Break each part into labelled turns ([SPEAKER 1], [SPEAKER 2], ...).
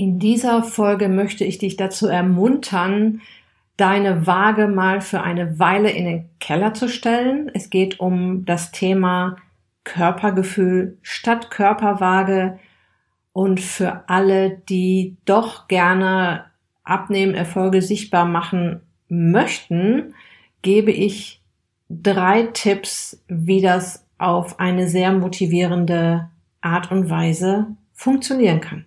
[SPEAKER 1] In dieser Folge möchte ich dich dazu ermuntern, deine Waage mal für eine Weile in den Keller zu stellen. Es geht um das Thema Körpergefühl statt Körperwaage und für alle, die doch gerne Abnehmerfolge sichtbar machen möchten, gebe ich drei Tipps, wie das auf eine sehr motivierende Art und Weise funktionieren kann.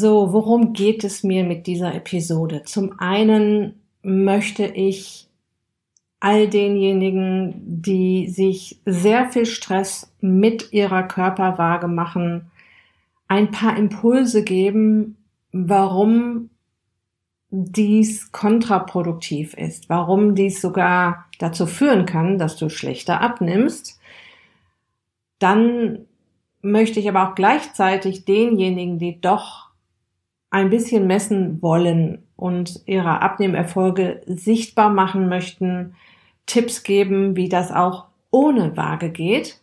[SPEAKER 1] So, worum geht es mir mit dieser Episode? Zum einen möchte ich all denjenigen, die sich sehr viel Stress mit ihrer Körperwaage machen, ein paar Impulse geben, warum dies kontraproduktiv ist, warum dies sogar dazu führen kann, dass du schlechter abnimmst. Dann möchte ich aber auch gleichzeitig denjenigen, die doch ein bisschen messen wollen und ihre Abnehmerfolge sichtbar machen möchten, Tipps geben, wie das auch ohne Waage geht.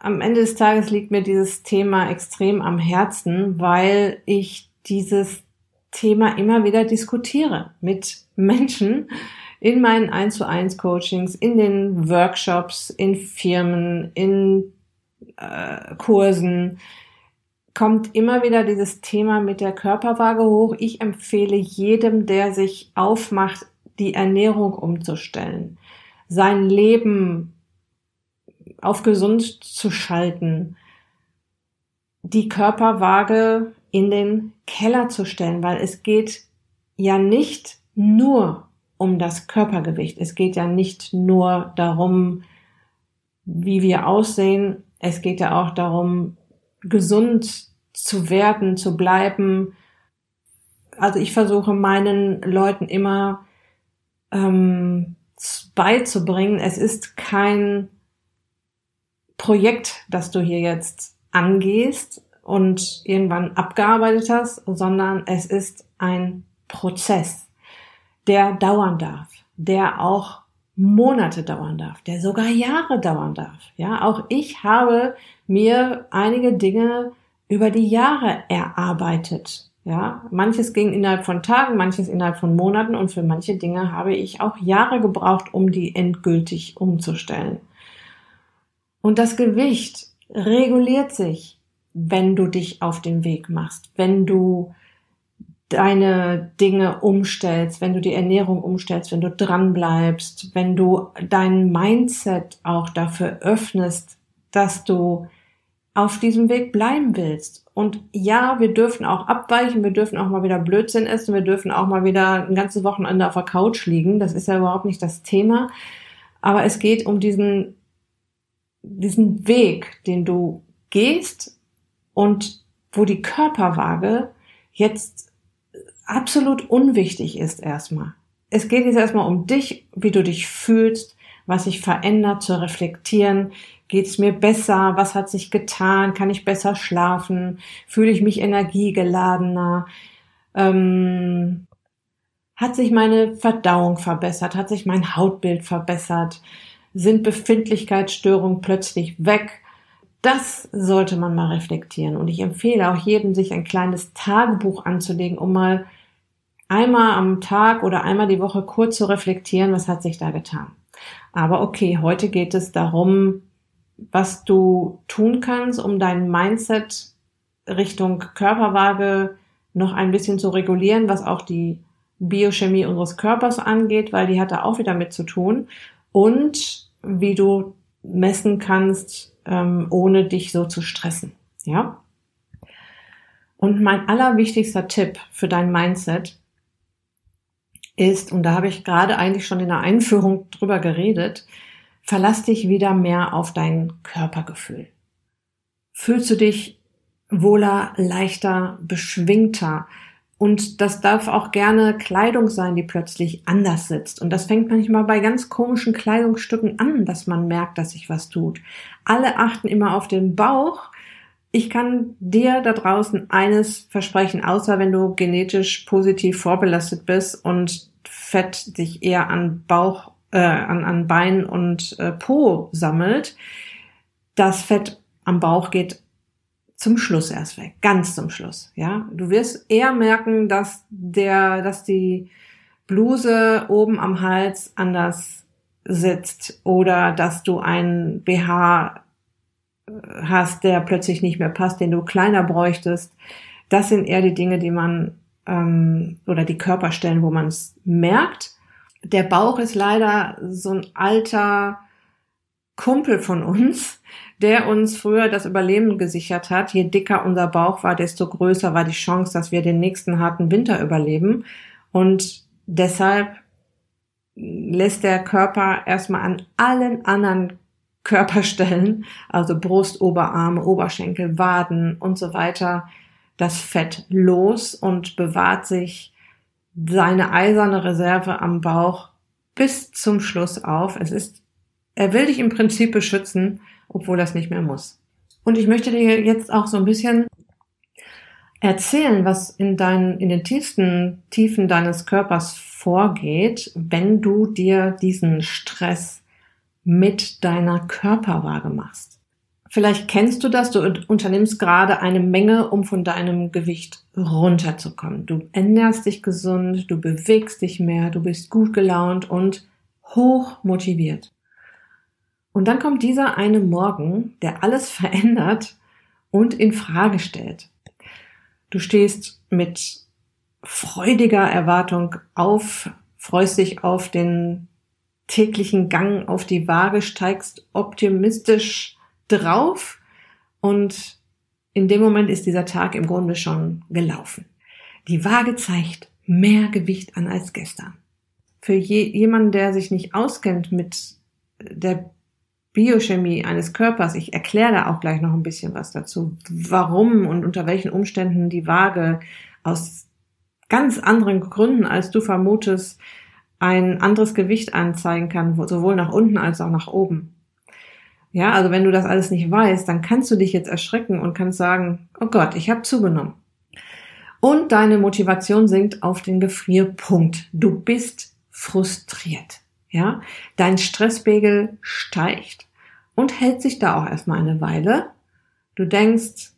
[SPEAKER 1] Am Ende des Tages liegt mir dieses Thema extrem am Herzen, weil ich dieses Thema immer wieder diskutiere mit Menschen in meinen 1 zu 1 Coachings, in den Workshops, in Firmen, in äh, Kursen, kommt immer wieder dieses Thema mit der Körperwaage hoch. Ich empfehle jedem, der sich aufmacht, die Ernährung umzustellen, sein Leben auf gesund zu schalten, die Körperwaage in den Keller zu stellen, weil es geht ja nicht nur um das Körpergewicht. Es geht ja nicht nur darum, wie wir aussehen. Es geht ja auch darum, gesund zu werden, zu bleiben. Also ich versuche meinen Leuten immer ähm, beizubringen, es ist kein Projekt, das du hier jetzt angehst und irgendwann abgearbeitet hast, sondern es ist ein Prozess, der dauern darf, der auch Monate dauern darf, der sogar Jahre dauern darf. Ja, auch ich habe mir einige Dinge über die Jahre erarbeitet. Ja, manches ging innerhalb von Tagen, manches innerhalb von Monaten und für manche Dinge habe ich auch Jahre gebraucht, um die endgültig umzustellen. Und das Gewicht reguliert sich, wenn du dich auf den Weg machst, wenn du deine Dinge umstellst, wenn du die Ernährung umstellst, wenn du dran bleibst, wenn du dein Mindset auch dafür öffnest, dass du auf diesem Weg bleiben willst. Und ja, wir dürfen auch abweichen, wir dürfen auch mal wieder Blödsinn essen, wir dürfen auch mal wieder ein ganzes Wochenende auf der Couch liegen. Das ist ja überhaupt nicht das Thema. Aber es geht um diesen, diesen Weg, den du gehst und wo die Körperwaage jetzt absolut unwichtig ist erstmal. Es geht jetzt erstmal um dich, wie du dich fühlst, was sich verändert, zu reflektieren, Geht es mir besser? Was hat sich getan? Kann ich besser schlafen? Fühle ich mich energiegeladener? Ähm, hat sich meine Verdauung verbessert? Hat sich mein Hautbild verbessert? Sind Befindlichkeitsstörungen plötzlich weg? Das sollte man mal reflektieren. Und ich empfehle auch jedem, sich ein kleines Tagebuch anzulegen, um mal einmal am Tag oder einmal die Woche kurz zu reflektieren, was hat sich da getan. Aber okay, heute geht es darum, was du tun kannst, um dein Mindset Richtung Körperwaage noch ein bisschen zu regulieren, was auch die Biochemie unseres Körpers angeht, weil die hat da auch wieder mit zu tun. Und wie du messen kannst, ähm, ohne dich so zu stressen. Ja? Und mein allerwichtigster Tipp für dein Mindset ist, und da habe ich gerade eigentlich schon in der Einführung drüber geredet, verlass dich wieder mehr auf dein Körpergefühl. fühlst du dich wohler, leichter, beschwingter. Und das darf auch gerne Kleidung sein, die plötzlich anders sitzt. Und das fängt manchmal bei ganz komischen Kleidungsstücken an, dass man merkt, dass sich was tut. Alle achten immer auf den Bauch. Ich kann dir da draußen eines versprechen, außer wenn du genetisch positiv vorbelastet bist und Fett sich eher an Bauch, äh, an, an Bein und äh, Po sammelt. Das Fett am Bauch geht zum Schluss erst weg, ganz zum Schluss, ja. Du wirst eher merken, dass der, dass die Bluse oben am Hals anders sitzt oder dass du einen BH äh, hast, der plötzlich nicht mehr passt, den du kleiner bräuchtest. Das sind eher die Dinge, die man ähm, oder die Körperstellen, wo man es merkt. Der Bauch ist leider so ein alter Kumpel von uns, der uns früher das Überleben gesichert hat. Je dicker unser Bauch war, desto größer war die Chance, dass wir den nächsten harten Winter überleben. Und deshalb lässt der Körper erstmal an allen anderen Körperstellen, also Brust, Oberarme, Oberschenkel, Waden und so weiter, das Fett los und bewahrt sich seine eiserne Reserve am Bauch bis zum Schluss auf. Es ist, er will dich im Prinzip beschützen obwohl das nicht mehr muss. Und ich möchte dir jetzt auch so ein bisschen erzählen, was in deinen, in den tiefsten Tiefen deines Körpers vorgeht, wenn du dir diesen Stress mit deiner Körperwaage machst. Vielleicht kennst du das, du unternimmst gerade eine Menge, um von deinem Gewicht runterzukommen. Du ernährst dich gesund, du bewegst dich mehr, du bist gut gelaunt und hoch motiviert. Und dann kommt dieser eine Morgen, der alles verändert und in Frage stellt. Du stehst mit freudiger Erwartung auf, freust dich auf den täglichen Gang auf die Waage, steigst optimistisch drauf und in dem Moment ist dieser Tag im Grunde schon gelaufen. Die Waage zeigt mehr Gewicht an als gestern. Für je, jemanden, der sich nicht auskennt mit der Biochemie eines Körpers. Ich erkläre da auch gleich noch ein bisschen was dazu, warum und unter welchen Umständen die Waage aus ganz anderen Gründen, als du vermutest, ein anderes Gewicht anzeigen kann, sowohl nach unten als auch nach oben. Ja, also wenn du das alles nicht weißt, dann kannst du dich jetzt erschrecken und kannst sagen, oh Gott, ich habe zugenommen. Und deine Motivation sinkt auf den Gefrierpunkt. Du bist frustriert. Ja, dein Stresspegel steigt und hält sich da auch erstmal eine Weile. Du denkst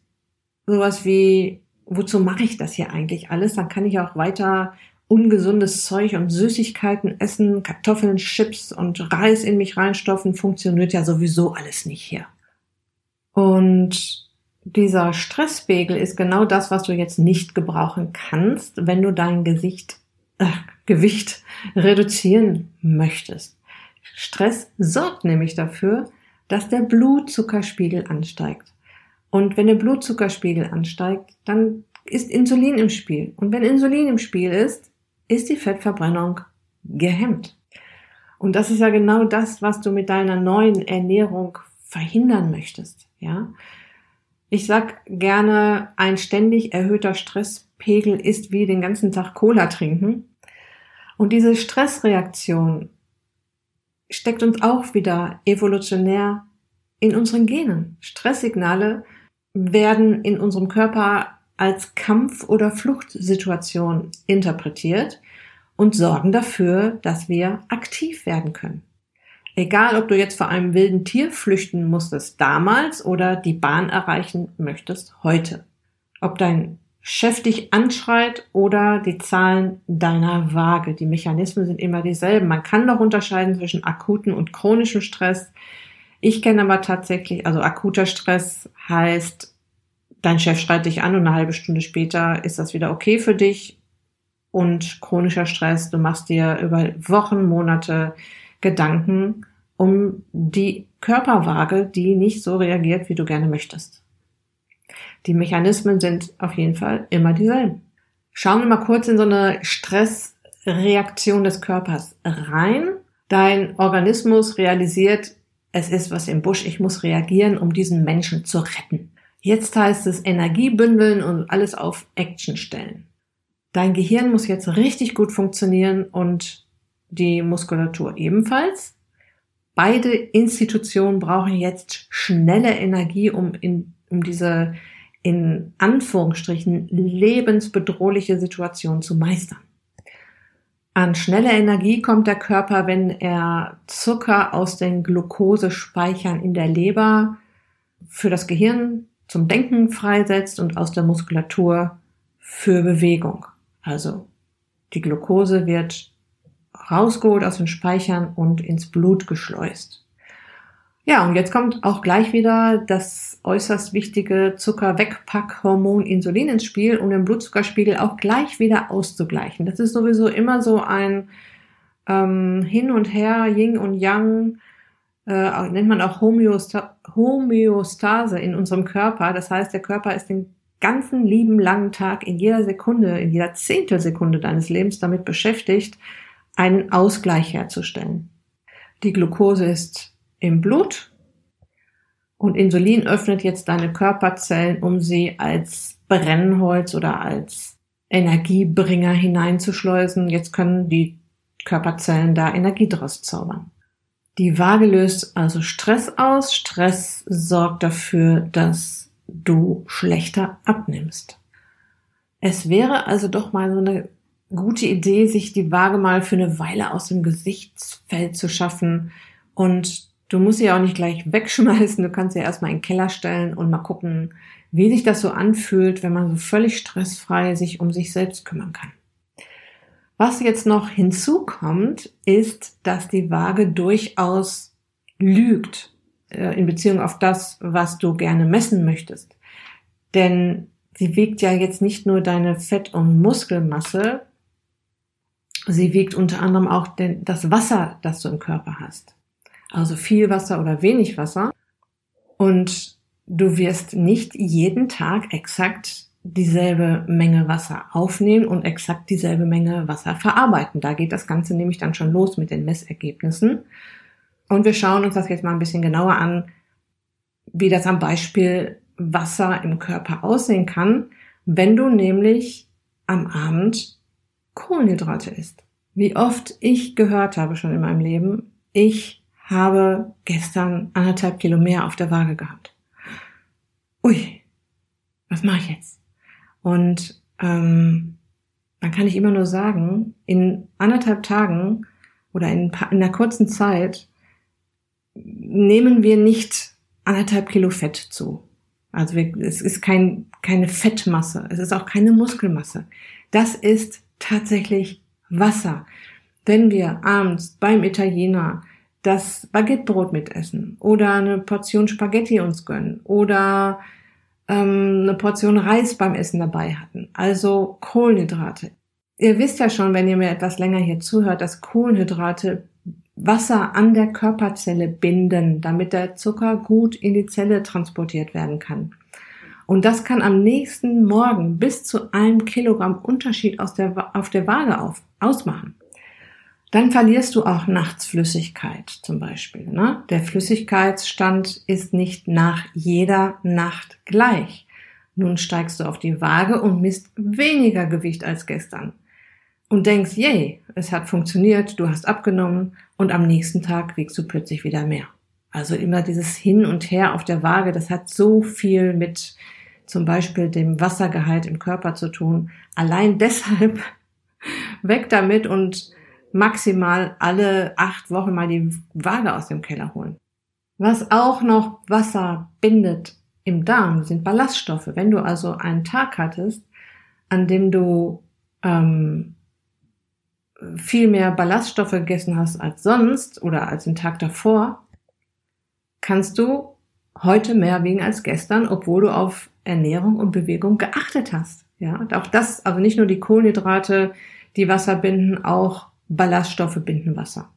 [SPEAKER 1] sowas wie, wozu mache ich das hier eigentlich alles? Dann kann ich auch weiter ungesundes Zeug und Süßigkeiten essen, Kartoffeln, Chips und Reis in mich reinstoffen, funktioniert ja sowieso alles nicht hier. Und dieser Stresspegel ist genau das, was du jetzt nicht gebrauchen kannst, wenn du dein Gesicht, äh, Gewicht reduzieren möchtest. Stress sorgt nämlich dafür, dass der Blutzuckerspiegel ansteigt. Und wenn der Blutzuckerspiegel ansteigt, dann ist Insulin im Spiel. Und wenn Insulin im Spiel ist, ist die Fettverbrennung gehemmt. Und das ist ja genau das, was du mit deiner neuen Ernährung verhindern möchtest, ja. Ich sag gerne, ein ständig erhöhter Stresspegel ist wie den ganzen Tag Cola trinken. Und diese Stressreaktion steckt uns auch wieder evolutionär in unseren Genen. Stresssignale werden in unserem Körper als Kampf- oder Fluchtsituation interpretiert und sorgen dafür, dass wir aktiv werden können. Egal, ob du jetzt vor einem wilden Tier flüchten musstest damals oder die Bahn erreichen möchtest heute. Ob dein Chef dich anschreit oder die Zahlen deiner Waage. Die Mechanismen sind immer dieselben. Man kann noch unterscheiden zwischen akuten und chronischem Stress. Ich kenne aber tatsächlich, also akuter Stress heißt, dein Chef schreit dich an und eine halbe Stunde später ist das wieder okay für dich. Und chronischer Stress, du machst dir über Wochen, Monate Gedanken um die Körperwaage, die nicht so reagiert, wie du gerne möchtest. Die Mechanismen sind auf jeden Fall immer dieselben. Schauen wir mal kurz in so eine Stressreaktion des Körpers rein. Dein Organismus realisiert, es ist was im Busch, ich muss reagieren, um diesen Menschen zu retten. Jetzt heißt es Energie bündeln und alles auf Action stellen. Dein Gehirn muss jetzt richtig gut funktionieren und die Muskulatur ebenfalls. Beide Institutionen brauchen jetzt schnelle Energie, um in, um diese in Anführungsstrichen lebensbedrohliche Situation zu meistern. An schnelle Energie kommt der Körper, wenn er Zucker aus den Glukosespeichern in der Leber für das Gehirn zum Denken freisetzt und aus der Muskulatur für Bewegung. Also die Glukose wird rausgeholt aus den Speichern und ins Blut geschleust. Ja, und jetzt kommt auch gleich wieder das äußerst wichtige Zuckerwegpackhormon Insulin ins Spiel, um den Blutzuckerspiegel auch gleich wieder auszugleichen. Das ist sowieso immer so ein ähm, Hin und Her, Yin und Yang, äh, nennt man auch Homöosta Homöostase in unserem Körper. Das heißt, der Körper ist den ganzen lieben langen Tag in jeder Sekunde, in jeder Zehntelsekunde deines Lebens damit beschäftigt, einen Ausgleich herzustellen. Die Glucose ist im Blut und Insulin öffnet jetzt deine Körperzellen, um sie als Brennholz oder als Energiebringer hineinzuschleusen. Jetzt können die Körperzellen da Energie draus zaubern. Die Waage löst also Stress aus. Stress sorgt dafür, dass du schlechter abnimmst. Es wäre also doch mal so eine gute Idee, sich die Waage mal für eine Weile aus dem Gesichtsfeld zu schaffen und Du musst sie auch nicht gleich wegschmeißen. Du kannst sie erstmal in den Keller stellen und mal gucken, wie sich das so anfühlt, wenn man so völlig stressfrei sich um sich selbst kümmern kann. Was jetzt noch hinzukommt, ist, dass die Waage durchaus lügt äh, in Beziehung auf das, was du gerne messen möchtest. Denn sie wiegt ja jetzt nicht nur deine Fett- und Muskelmasse, sie wiegt unter anderem auch den, das Wasser, das du im Körper hast also viel Wasser oder wenig Wasser. Und du wirst nicht jeden Tag exakt dieselbe Menge Wasser aufnehmen und exakt dieselbe Menge Wasser verarbeiten. Da geht das Ganze nämlich dann schon los mit den Messergebnissen. Und wir schauen uns das jetzt mal ein bisschen genauer an, wie das am Beispiel Wasser im Körper aussehen kann, wenn du nämlich am Abend Kohlenhydrate isst. Wie oft ich gehört habe schon in meinem Leben, ich habe gestern anderthalb Kilo mehr auf der Waage gehabt. Ui, was mache ich jetzt? Und ähm, dann kann ich immer nur sagen, in anderthalb Tagen oder in, in einer kurzen Zeit nehmen wir nicht anderthalb Kilo Fett zu. Also wir, es ist kein, keine Fettmasse, es ist auch keine Muskelmasse. Das ist tatsächlich Wasser. Wenn wir abends beim Italiener das Baguettebrot mitessen oder eine Portion Spaghetti uns gönnen oder ähm, eine Portion Reis beim Essen dabei hatten. Also Kohlenhydrate. Ihr wisst ja schon, wenn ihr mir etwas länger hier zuhört, dass Kohlenhydrate Wasser an der Körperzelle binden, damit der Zucker gut in die Zelle transportiert werden kann. Und das kann am nächsten Morgen bis zu einem Kilogramm Unterschied aus der, auf der Waage auf, ausmachen. Dann verlierst du auch nachts Flüssigkeit zum Beispiel. Ne? Der Flüssigkeitsstand ist nicht nach jeder Nacht gleich. Nun steigst du auf die Waage und misst weniger Gewicht als gestern. Und denkst, yay, es hat funktioniert, du hast abgenommen und am nächsten Tag wiegst du plötzlich wieder mehr. Also immer dieses Hin und Her auf der Waage, das hat so viel mit zum Beispiel dem Wassergehalt im Körper zu tun. Allein deshalb weg damit und maximal alle acht Wochen mal die Waage aus dem Keller holen. Was auch noch Wasser bindet im Darm sind Ballaststoffe. Wenn du also einen Tag hattest, an dem du ähm, viel mehr Ballaststoffe gegessen hast als sonst oder als den Tag davor, kannst du heute mehr wiegen als gestern, obwohl du auf Ernährung und Bewegung geachtet hast. Ja, auch das, also nicht nur die Kohlenhydrate, die Wasser binden, auch Ballaststoffe binden Wasser.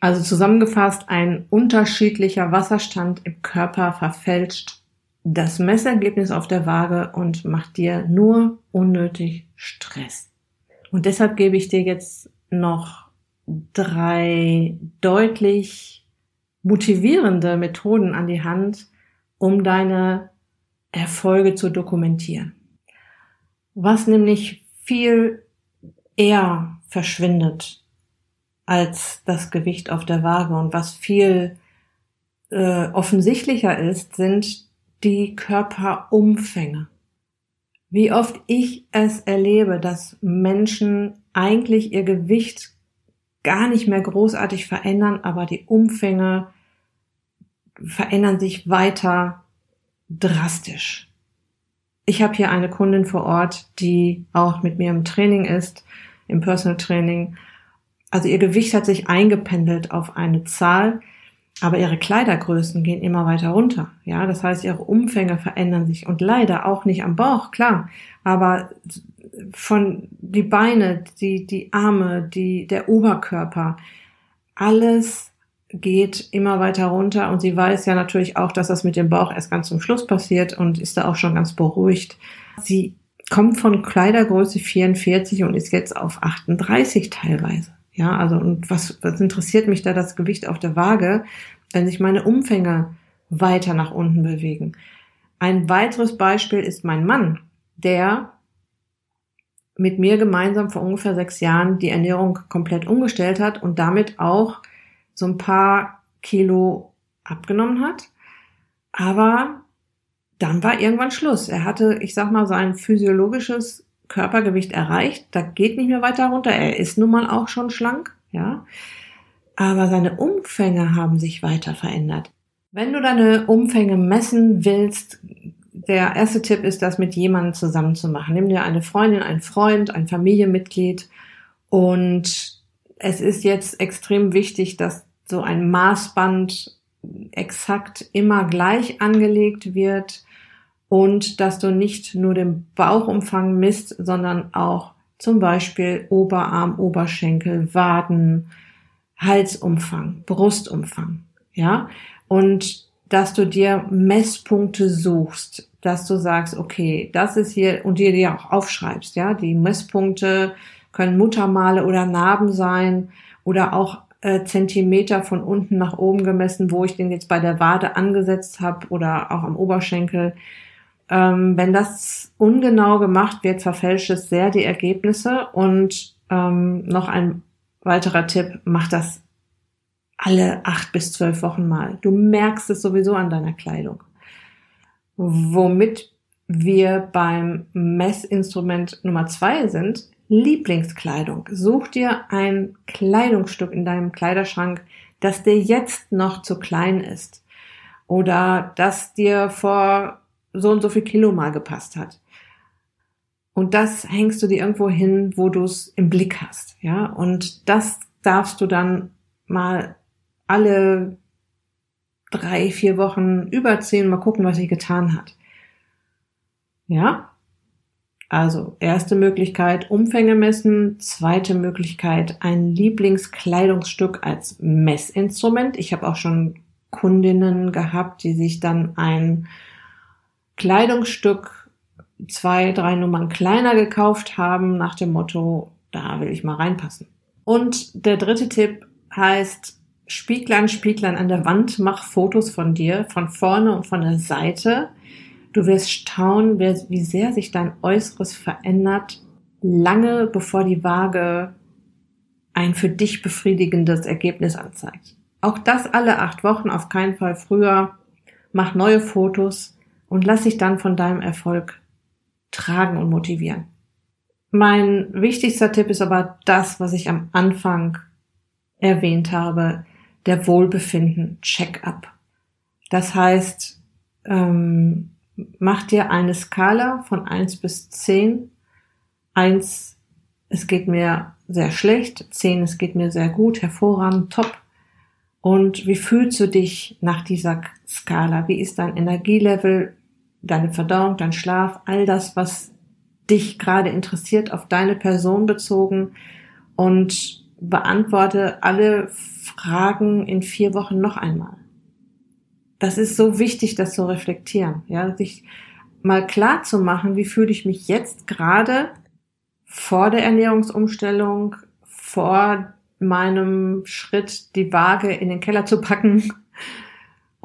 [SPEAKER 1] Also zusammengefasst, ein unterschiedlicher Wasserstand im Körper verfälscht das Messergebnis auf der Waage und macht dir nur unnötig Stress. Und deshalb gebe ich dir jetzt noch drei deutlich motivierende Methoden an die Hand, um deine Erfolge zu dokumentieren. Was nämlich viel eher verschwindet als das Gewicht auf der Waage und was viel äh, offensichtlicher ist, sind die Körperumfänge. Wie oft ich es erlebe, dass Menschen eigentlich ihr Gewicht gar nicht mehr großartig verändern, aber die Umfänge verändern sich weiter drastisch. Ich habe hier eine Kundin vor Ort, die auch mit mir im Training ist, im Personal Training. Also ihr Gewicht hat sich eingependelt auf eine Zahl, aber ihre Kleidergrößen gehen immer weiter runter. Ja, das heißt, ihre Umfänge verändern sich und leider auch nicht am Bauch, klar, aber von die Beine, die, die Arme, die, der Oberkörper, alles geht immer weiter runter und sie weiß ja natürlich auch, dass das mit dem Bauch erst ganz zum Schluss passiert und ist da auch schon ganz beruhigt. Sie kommt von Kleidergröße 44 und ist jetzt auf 38 teilweise. Ja, also und was, was interessiert mich da das Gewicht auf der Waage, wenn sich meine Umfänge weiter nach unten bewegen? Ein weiteres Beispiel ist mein Mann, der mit mir gemeinsam vor ungefähr sechs Jahren die Ernährung komplett umgestellt hat und damit auch so ein paar Kilo abgenommen hat. Aber dann war irgendwann Schluss. Er hatte, ich sag mal, sein physiologisches Körpergewicht erreicht. Da geht nicht mehr weiter runter. Er ist nun mal auch schon schlank, ja. Aber seine Umfänge haben sich weiter verändert. Wenn du deine Umfänge messen willst, der erste Tipp ist, das mit jemandem zusammen zu machen. Nimm dir eine Freundin, einen Freund, ein Familienmitglied und es ist jetzt extrem wichtig, dass so ein Maßband exakt immer gleich angelegt wird und dass du nicht nur den Bauchumfang misst, sondern auch zum Beispiel Oberarm, Oberschenkel, Waden, Halsumfang, Brustumfang, ja, und dass du dir Messpunkte suchst, dass du sagst, okay, das ist hier und dir die auch aufschreibst, ja, die Messpunkte können Muttermale oder Narben sein oder auch äh, Zentimeter von unten nach oben gemessen, wo ich den jetzt bei der Wade angesetzt habe oder auch am Oberschenkel. Ähm, wenn das ungenau gemacht wird, verfälscht es sehr die Ergebnisse. Und ähm, noch ein weiterer Tipp, mach das alle acht bis zwölf Wochen mal. Du merkst es sowieso an deiner Kleidung. Womit wir beim Messinstrument Nummer zwei sind, Lieblingskleidung. Such dir ein Kleidungsstück in deinem Kleiderschrank, das dir jetzt noch zu klein ist oder das dir vor so und so viel Kilo mal gepasst hat. Und das hängst du dir irgendwo hin, wo du es im Blick hast, ja. Und das darfst du dann mal alle drei, vier Wochen überziehen, mal gucken, was sich getan hat. Ja? Also, erste Möglichkeit, Umfänge messen. Zweite Möglichkeit, ein Lieblingskleidungsstück als Messinstrument. Ich habe auch schon Kundinnen gehabt, die sich dann ein Kleidungsstück zwei, drei Nummern kleiner gekauft haben, nach dem Motto, da will ich mal reinpassen. Und der dritte Tipp heißt, Spieglein, Spieglein an der Wand, mach Fotos von dir, von vorne und von der Seite. Du wirst staunen, wie sehr sich dein Äußeres verändert, lange bevor die Waage ein für dich befriedigendes Ergebnis anzeigt. Auch das alle acht Wochen, auf keinen Fall früher. Mach neue Fotos, und lass dich dann von deinem Erfolg tragen und motivieren. Mein wichtigster Tipp ist aber das, was ich am Anfang erwähnt habe, der Wohlbefinden Check-up. Das heißt, ähm, mach dir eine Skala von eins bis zehn. Eins, es geht mir sehr schlecht. Zehn, es geht mir sehr gut, hervorragend, top. Und wie fühlst du dich nach dieser Skala? Wie ist dein Energielevel? Deine Verdauung, dein Schlaf, all das, was dich gerade interessiert, auf deine Person bezogen und beantworte alle Fragen in vier Wochen noch einmal. Das ist so wichtig, das zu reflektieren, ja, sich mal klar zu machen, wie fühle ich mich jetzt gerade vor der Ernährungsumstellung, vor meinem Schritt, die Waage in den Keller zu packen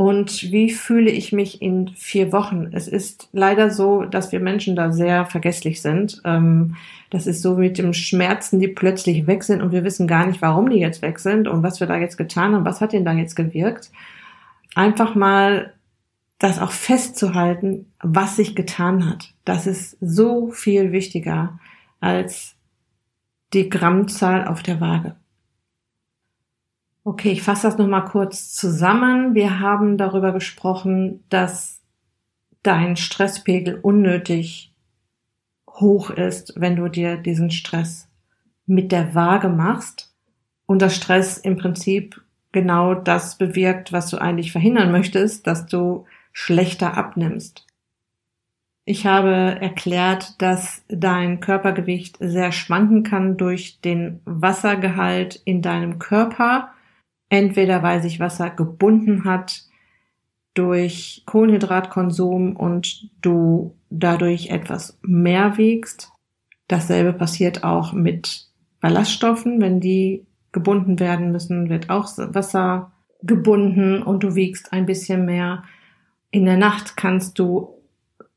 [SPEAKER 1] und wie fühle ich mich in vier Wochen? Es ist leider so, dass wir Menschen da sehr vergesslich sind. Ähm, das ist so mit dem Schmerzen, die plötzlich weg sind und wir wissen gar nicht, warum die jetzt weg sind und was wir da jetzt getan haben, was hat denn da jetzt gewirkt. Einfach mal das auch festzuhalten, was sich getan hat. Das ist so viel wichtiger als die Grammzahl auf der Waage. Okay, ich fasse das nochmal kurz zusammen. Wir haben darüber gesprochen, dass dein Stresspegel unnötig hoch ist, wenn du dir diesen Stress mit der Waage machst und das Stress im Prinzip genau das bewirkt, was du eigentlich verhindern möchtest, dass du schlechter abnimmst. Ich habe erklärt, dass dein Körpergewicht sehr schwanken kann durch den Wassergehalt in deinem Körper Entweder weil sich Wasser gebunden hat durch Kohlenhydratkonsum und du dadurch etwas mehr wiegst. Dasselbe passiert auch mit Ballaststoffen. Wenn die gebunden werden müssen, wird auch Wasser gebunden und du wiegst ein bisschen mehr. In der Nacht kannst du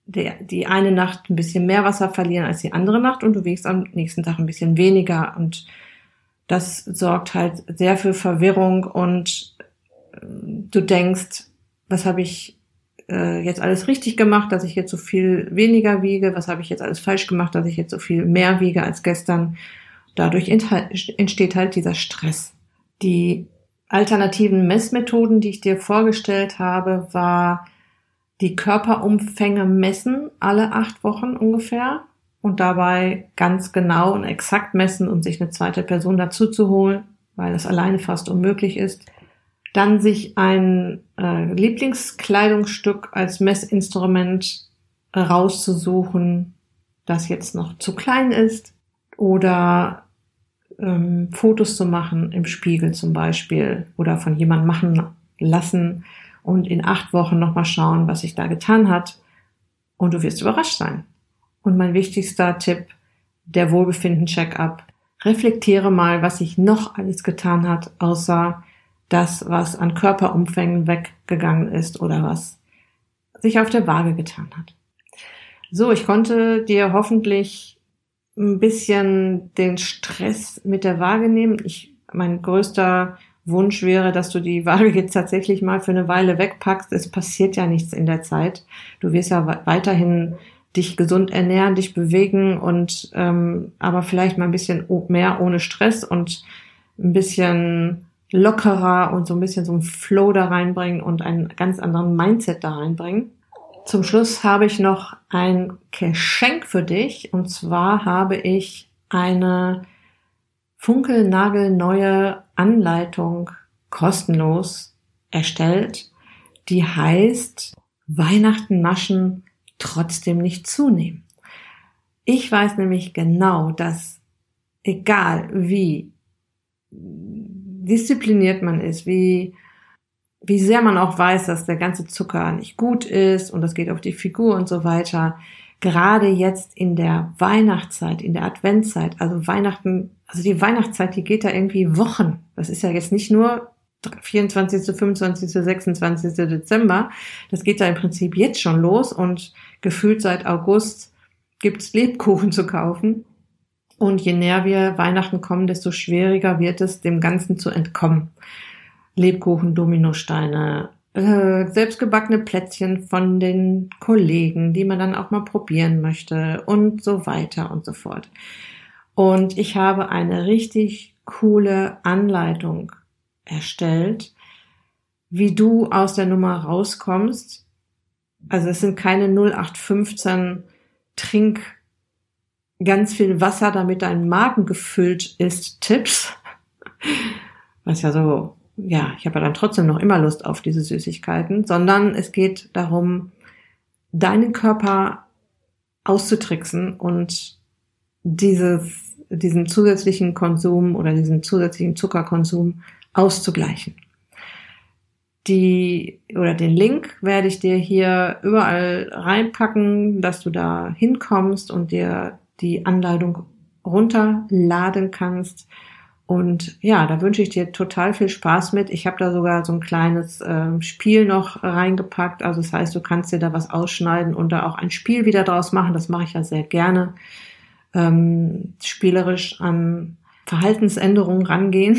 [SPEAKER 1] die eine Nacht ein bisschen mehr Wasser verlieren als die andere Nacht und du wiegst am nächsten Tag ein bisschen weniger und das sorgt halt sehr für Verwirrung und äh, du denkst, was habe ich äh, jetzt alles richtig gemacht, dass ich jetzt so viel weniger wiege, was habe ich jetzt alles falsch gemacht, dass ich jetzt so viel mehr wiege als gestern. Dadurch entsteht halt dieser Stress. Die alternativen Messmethoden, die ich dir vorgestellt habe, war die Körperumfänge messen alle acht Wochen ungefähr und dabei ganz genau und exakt messen und sich eine zweite Person dazu zu holen, weil das alleine fast unmöglich ist. Dann sich ein äh, Lieblingskleidungsstück als Messinstrument rauszusuchen, das jetzt noch zu klein ist oder ähm, Fotos zu machen im Spiegel zum Beispiel oder von jemandem machen lassen und in acht Wochen nochmal schauen, was sich da getan hat. Und du wirst überrascht sein. Und mein wichtigster Tipp, der Wohlbefinden-Check-up. Reflektiere mal, was sich noch alles getan hat, außer das, was an Körperumfängen weggegangen ist oder was sich auf der Waage getan hat. So, ich konnte dir hoffentlich ein bisschen den Stress mit der Waage nehmen. Ich, mein größter Wunsch wäre, dass du die Waage jetzt tatsächlich mal für eine Weile wegpackst. Es passiert ja nichts in der Zeit. Du wirst ja weiterhin dich gesund ernähren, dich bewegen und ähm, aber vielleicht mal ein bisschen mehr ohne Stress und ein bisschen lockerer und so ein bisschen so ein Flow da reinbringen und einen ganz anderen Mindset da reinbringen. Zum Schluss habe ich noch ein Geschenk für dich und zwar habe ich eine funkelnagelneue Anleitung kostenlos erstellt, die heißt Weihnachten naschen trotzdem nicht zunehmen. Ich weiß nämlich genau, dass egal wie diszipliniert man ist, wie, wie sehr man auch weiß, dass der ganze Zucker nicht gut ist und das geht auf die Figur und so weiter, gerade jetzt in der Weihnachtszeit, in der Adventzeit, also Weihnachten, also die Weihnachtszeit, die geht da irgendwie Wochen. Das ist ja jetzt nicht nur 24., 25., 26. Dezember. Das geht da im Prinzip jetzt schon los und gefühlt seit August gibt's Lebkuchen zu kaufen. Und je näher wir Weihnachten kommen, desto schwieriger wird es, dem Ganzen zu entkommen. Lebkuchen, Dominosteine, äh, selbstgebackene Plätzchen von den Kollegen, die man dann auch mal probieren möchte und so weiter und so fort. Und ich habe eine richtig coole Anleitung erstellt, wie du aus der Nummer rauskommst. Also es sind keine 0815 Trink ganz viel Wasser, damit dein Magen gefüllt ist, Tipps. Was ja so, ja, ich habe ja dann trotzdem noch immer Lust auf diese Süßigkeiten, sondern es geht darum, deinen Körper auszutricksen und dieses, diesen zusätzlichen Konsum oder diesen zusätzlichen Zuckerkonsum auszugleichen. Die oder den Link werde ich dir hier überall reinpacken, dass du da hinkommst und dir die Anleitung runterladen kannst Und ja, da wünsche ich dir total viel Spaß mit. Ich habe da sogar so ein kleines äh, Spiel noch reingepackt. Also das heißt, du kannst dir da was ausschneiden und da auch ein Spiel wieder draus machen. Das mache ich ja sehr gerne. Ähm, spielerisch an Verhaltensänderungen rangehen.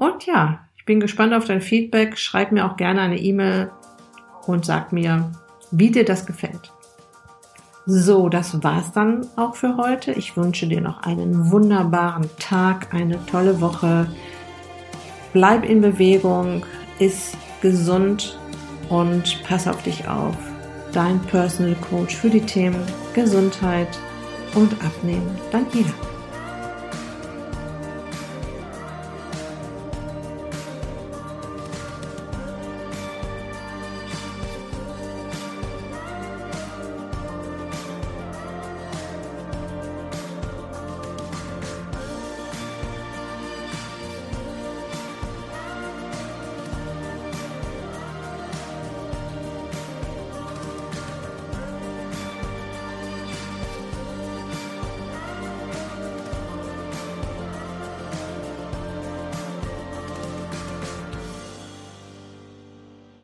[SPEAKER 1] Und ja, ich bin gespannt auf dein Feedback. Schreib mir auch gerne eine E-Mail und sag mir, wie dir das gefällt. So, das war's dann auch für heute. Ich wünsche dir noch einen wunderbaren Tag, eine tolle Woche. Bleib in Bewegung, iss gesund und pass auf dich auf. Dein Personal Coach für die Themen Gesundheit und Abnehmen. Dann wieder.